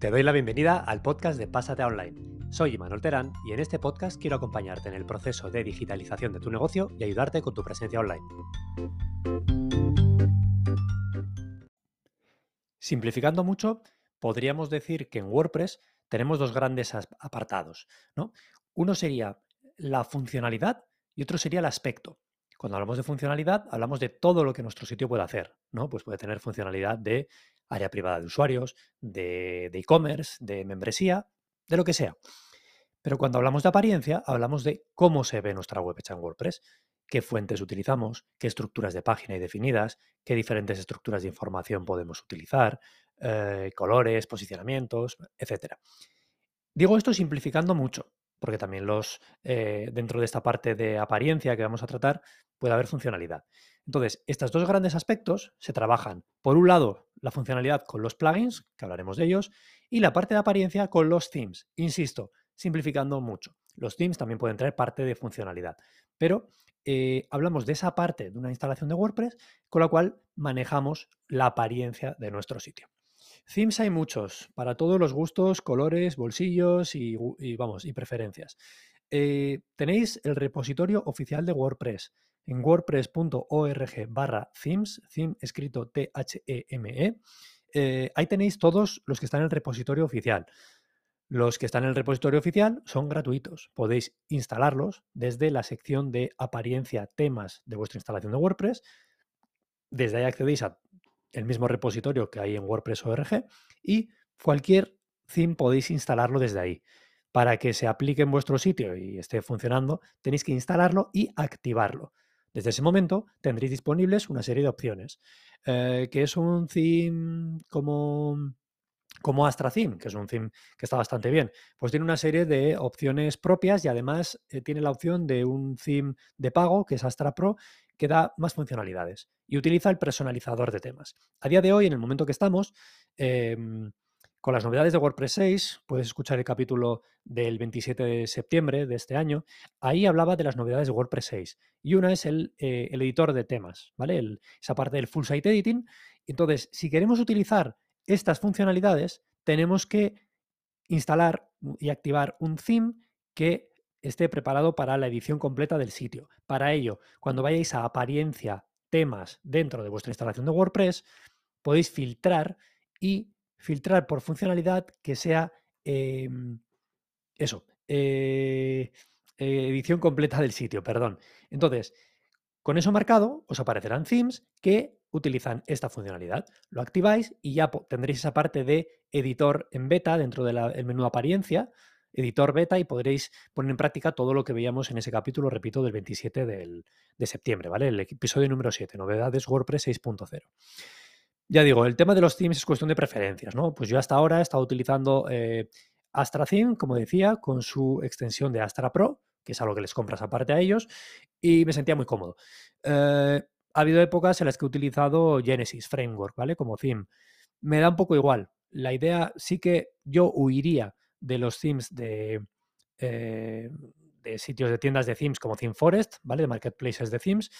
Te doy la bienvenida al podcast de Pásate Online. Soy Imanol Terán y en este podcast quiero acompañarte en el proceso de digitalización de tu negocio y ayudarte con tu presencia online. Simplificando mucho, podríamos decir que en WordPress tenemos dos grandes apartados. ¿no? Uno sería la funcionalidad y otro sería el aspecto. Cuando hablamos de funcionalidad, hablamos de todo lo que nuestro sitio puede hacer, ¿no? Pues puede tener funcionalidad de área privada de usuarios, de e-commerce, de, membresía, de lo que sea. Pero cuando hablamos de apariencia, hablamos de cómo se ve nuestra web hecha en WordPress, qué fuentes utilizamos, qué estructuras de página hay definidas, qué diferentes estructuras de información podemos utilizar, eh, colores, posicionamientos, etc. Digo esto simplificando mucho, porque también los eh, dentro de esta parte de apariencia que vamos a tratar puede haber funcionalidad. Entonces, estos dos grandes aspectos se trabajan, por un lado, la funcionalidad con los plugins, que hablaremos de ellos, y la parte de apariencia con los themes. Insisto, simplificando mucho. Los themes también pueden traer parte de funcionalidad, pero eh, hablamos de esa parte de una instalación de WordPress con la cual manejamos la apariencia de nuestro sitio. Themes hay muchos, para todos los gustos, colores, bolsillos y, vamos, y preferencias. Eh, tenéis el repositorio oficial de WordPress en wordpress.org barra themes, theme escrito T-H-E-M-E. -E. Eh, ahí tenéis todos los que están en el repositorio oficial. Los que están en el repositorio oficial son gratuitos. Podéis instalarlos desde la sección de apariencia temas de vuestra instalación de WordPress. Desde ahí accedéis a el mismo repositorio que hay en WordPress.org y cualquier theme podéis instalarlo desde ahí. Para que se aplique en vuestro sitio y esté funcionando, tenéis que instalarlo y activarlo. Desde ese momento tendréis disponibles una serie de opciones, eh, que es un theme como, como Astra Theme, que es un theme que está bastante bien. Pues tiene una serie de opciones propias y además eh, tiene la opción de un theme de pago, que es Astra Pro, que da más funcionalidades y utiliza el personalizador de temas. A día de hoy, en el momento que estamos, em, con las novedades de WordPress 6, puedes escuchar el capítulo del 27 de septiembre de este año, ahí hablaba de las novedades de WordPress 6 y una es el, eh, editor de temas, ¿vale? esa parte del full site editing. Entonces, si queremos utilizar estas funcionalidades, tenemos que instalar y activar un theme que esté preparado para la edición completa del sitio. Para ello, cuando vayáis a apariencia, temas dentro de vuestra instalación de WordPress, podéis filtrar y filtrar por funcionalidad que sea em, eso, eh, edición completa del sitio, perdón. Entonces, con eso marcado, os aparecerán themes que utilizan esta funcionalidad. Lo activáis y ya tendréis esa parte de editor en beta dentro del menú apariencia, editor beta y podréis poner en práctica todo lo que veíamos en ese capítulo, repito, del 27 de septiembre, ¿vale? El episodio número 7, novedades WordPress 6.0. Ya digo, el tema de los themes es cuestión de preferencias, ¿no? Pues yo hasta ahora he estado utilizando eh, Astra Theme, como decía, con su extensión de Astra Pro, que es algo que les compras aparte a ellos, y me sentía muy cómodo. Eh, ha habido épocas en las que he utilizado Genesis Framework, ¿vale? Como theme. Me da un poco igual. La idea sí que yo huiría de los themes de, eh, sitios de tiendas de themes como ThemeForest, ¿vale? De marketplaces de themes.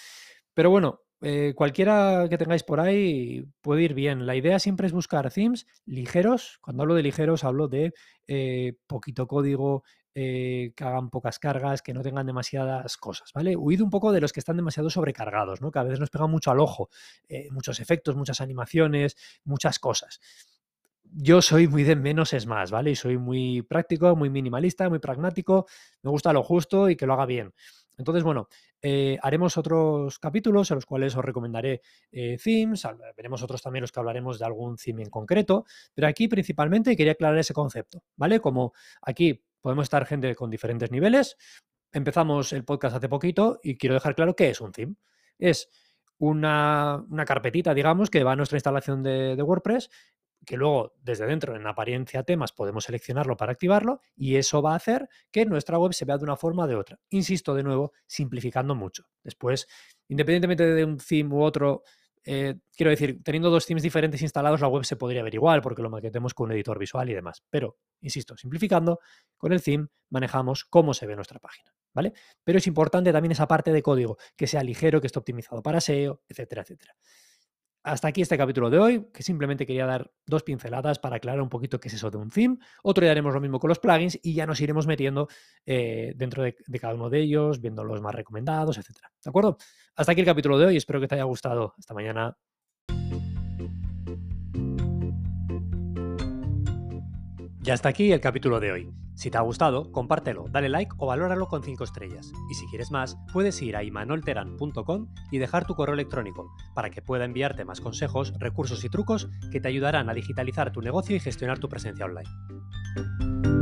Pero bueno, eh, cualquiera que tengáis por ahí puede ir bien. La idea siempre es buscar themes ligeros. Cuando hablo de ligeros hablo de eh, poquito código, que hagan pocas cargas, que no tengan demasiadas cosas, ¿vale? Huid un poco de los que están demasiado sobrecargados, ¿no? Que a veces nos pegan mucho al ojo. muchos efectos, muchas animaciones, muchas cosas yo soy muy de menos es más, ¿vale? Y soy muy práctico, muy minimalista, muy pragmático, me gusta lo justo y que lo haga bien. Entonces, bueno, eh, haremos otros capítulos en los cuales os recomendaré eh, themes, veremos otros también los que hablaremos de algún theme en concreto, pero aquí principalmente quería aclarar ese concepto, ¿vale? Como aquí podemos estar gente con diferentes niveles, empezamos el podcast hace poquito y quiero dejar claro qué es un theme. Es una, carpetita, digamos, que va a nuestra instalación de, de WordPress que luego desde dentro en apariencia temas podemos seleccionarlo para activarlo y eso va a hacer que nuestra web se vea de una forma o de otra. Insisto de nuevo, simplificando mucho. Después, independientemente de un theme u otro, eh, quiero decir, teniendo dos themes diferentes instalados, la web se podría ver igual porque lo maquetemos con un editor visual y demás. Pero, insisto, simplificando, con el theme manejamos cómo se ve nuestra página. ¿Vale? Pero es importante también esa parte de código, que sea ligero, que esté optimizado para SEO, etcétera, etcétera. Hasta aquí este capítulo de hoy, que simplemente quería dar dos pinceladas para aclarar un poquito qué es eso de un theme. Otro día haremos lo mismo con los plugins y ya nos iremos metiendo eh, dentro de, de, cada uno de ellos, viendo los más recomendados, etc. ¿De acuerdo? Hasta aquí el capítulo de hoy, espero que te haya gustado. Hasta mañana. Ya está aquí el capítulo de hoy. Si te ha gustado, compártelo, dale like o valóralo con 5 estrellas. Y si quieres más, puedes ir a imanolteran.com y dejar tu correo electrónico para que pueda enviarte más consejos, recursos y trucos que te ayudarán a digitalizar tu negocio y gestionar tu presencia online.